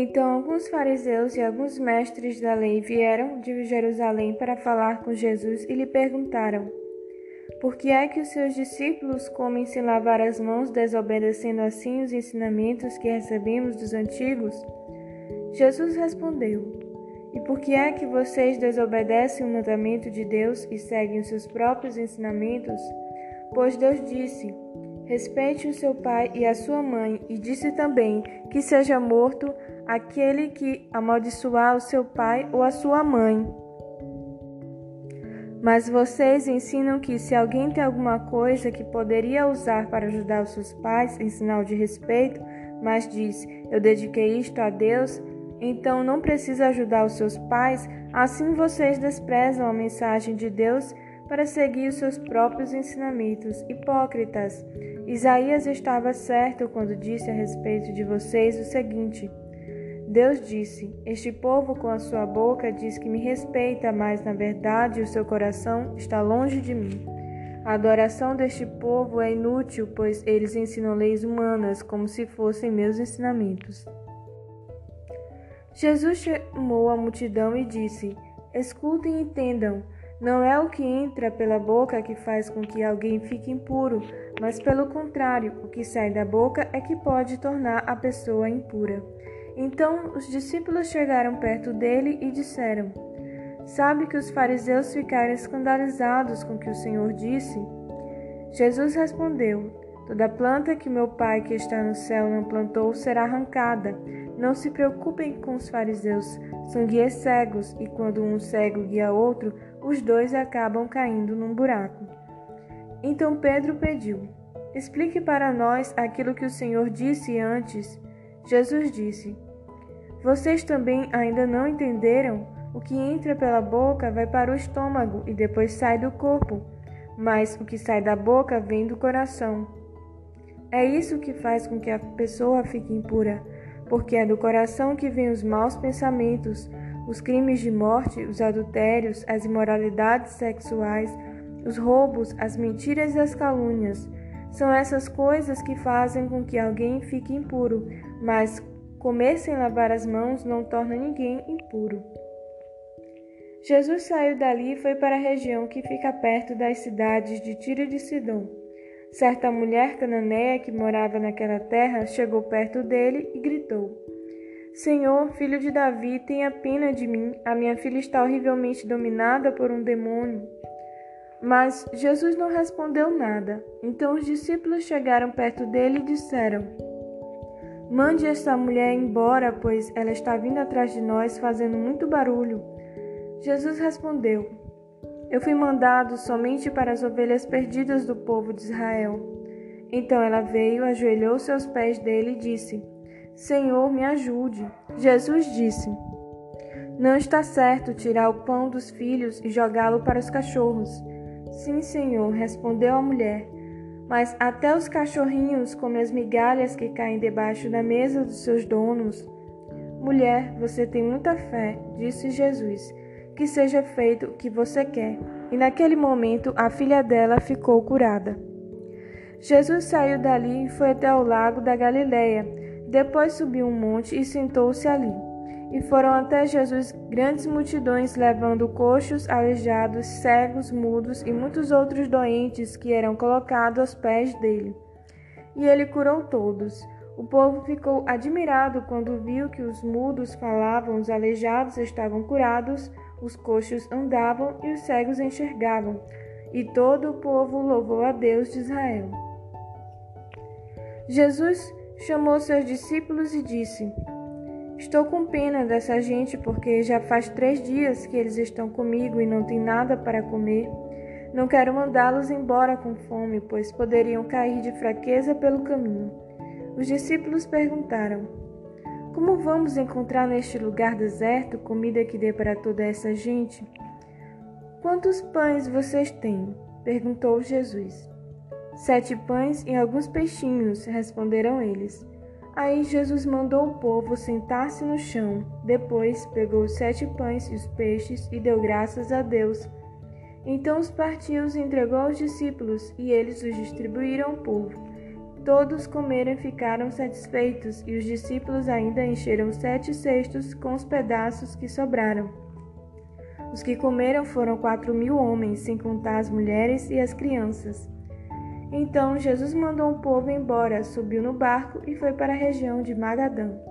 Então alguns fariseus e alguns mestres da lei vieram de Jerusalém para falar com Jesus e lhe perguntaram: Por que é que os seus discípulos comem sem lavar as mãos, desobedecendo assim os ensinamentos que recebemos dos antigos? Jesus respondeu: E por que é que vocês desobedecem o mandamento de Deus e seguem os seus próprios ensinamentos? Pois Deus disse: Respeite o seu pai e a sua mãe, e disse também que seja morto aquele que amaldiçoar o seu pai ou a sua mãe. Mas vocês ensinam que se alguém tem alguma coisa que poderia usar para ajudar os seus pais em sinal de respeito, mas diz: Eu dediquei isto a Deus, então não precisa ajudar os seus pais, assim vocês desprezam a mensagem de Deus para seguir os seus próprios ensinamentos. Hipócritas! Isaías estava certo quando disse a respeito de vocês o seguinte: Deus disse: Este povo com a sua boca diz que me respeita, mas na verdade o seu coração está longe de mim. A adoração deste povo é inútil, pois eles ensinam leis humanas como se fossem meus ensinamentos. Jesus chamou a multidão e disse: Escutem e entendam. Não é o que entra pela boca que faz com que alguém fique impuro, mas pelo contrário, o que sai da boca é que pode tornar a pessoa impura. Então os discípulos chegaram perto dele e disseram: Sabe que os fariseus ficaram escandalizados com o que o Senhor disse? Jesus respondeu: Toda planta que meu Pai que está no céu não plantou será arrancada. Não se preocupem com os fariseus, são guias cegos, e quando um cego guia outro, os dois acabam caindo num buraco. Então Pedro pediu: Explique para nós aquilo que o Senhor disse antes. Jesus disse: vocês também ainda não entenderam? O que entra pela boca vai para o estômago e depois sai do corpo, mas o que sai da boca vem do coração. É isso que faz com que a pessoa fique impura, porque é do coração que vêm os maus pensamentos, os crimes de morte, os adultérios, as imoralidades sexuais, os roubos, as mentiras e as calúnias. São essas coisas que fazem com que alguém fique impuro, mas Comer sem lavar as mãos não torna ninguém impuro. Jesus saiu dali e foi para a região que fica perto das cidades de Tiro e de Sidom. Certa mulher cananeia que morava naquela terra chegou perto dele e gritou: Senhor, filho de Davi, tenha pena de mim. A minha filha está horrivelmente dominada por um demônio. Mas Jesus não respondeu nada. Então os discípulos chegaram perto dele e disseram: Mande esta mulher embora, pois ela está vindo atrás de nós fazendo muito barulho. Jesus respondeu: Eu fui mandado somente para as ovelhas perdidas do povo de Israel. Então ela veio, ajoelhou seus pés dele e disse: Senhor, me ajude. Jesus disse: Não está certo tirar o pão dos filhos e jogá-lo para os cachorros. Sim, Senhor, respondeu a mulher. Mas até os cachorrinhos comem as migalhas que caem debaixo da mesa dos seus donos. Mulher, você tem muita fé, disse Jesus. Que seja feito o que você quer. E naquele momento a filha dela ficou curada. Jesus saiu dali e foi até o lago da Galileia. Depois subiu um monte e sentou-se ali. E foram até Jesus grandes multidões, levando coxos, aleijados, cegos, mudos e muitos outros doentes que eram colocados aos pés dele. E ele curou todos. O povo ficou admirado quando viu que os mudos falavam, os aleijados estavam curados, os coxos andavam e os cegos enxergavam. E todo o povo louvou a Deus de Israel. Jesus chamou seus discípulos e disse: Estou com pena dessa gente porque já faz três dias que eles estão comigo e não têm nada para comer. Não quero mandá-los embora com fome, pois poderiam cair de fraqueza pelo caminho. Os discípulos perguntaram: Como vamos encontrar neste lugar deserto comida que dê para toda essa gente? Quantos pães vocês têm? perguntou Jesus. Sete pães e alguns peixinhos, responderam eles. Aí Jesus mandou o povo sentar-se no chão. Depois pegou os sete pães e os peixes e deu graças a Deus. Então os partiu e entregou aos discípulos, e eles os distribuíram ao povo. todos comeram e ficaram satisfeitos, e os discípulos ainda encheram sete cestos com os pedaços que sobraram. Os que comeram foram quatro mil homens, sem contar as mulheres e as crianças. Então Jesus mandou o povo embora, subiu no barco e foi para a região de Magadã.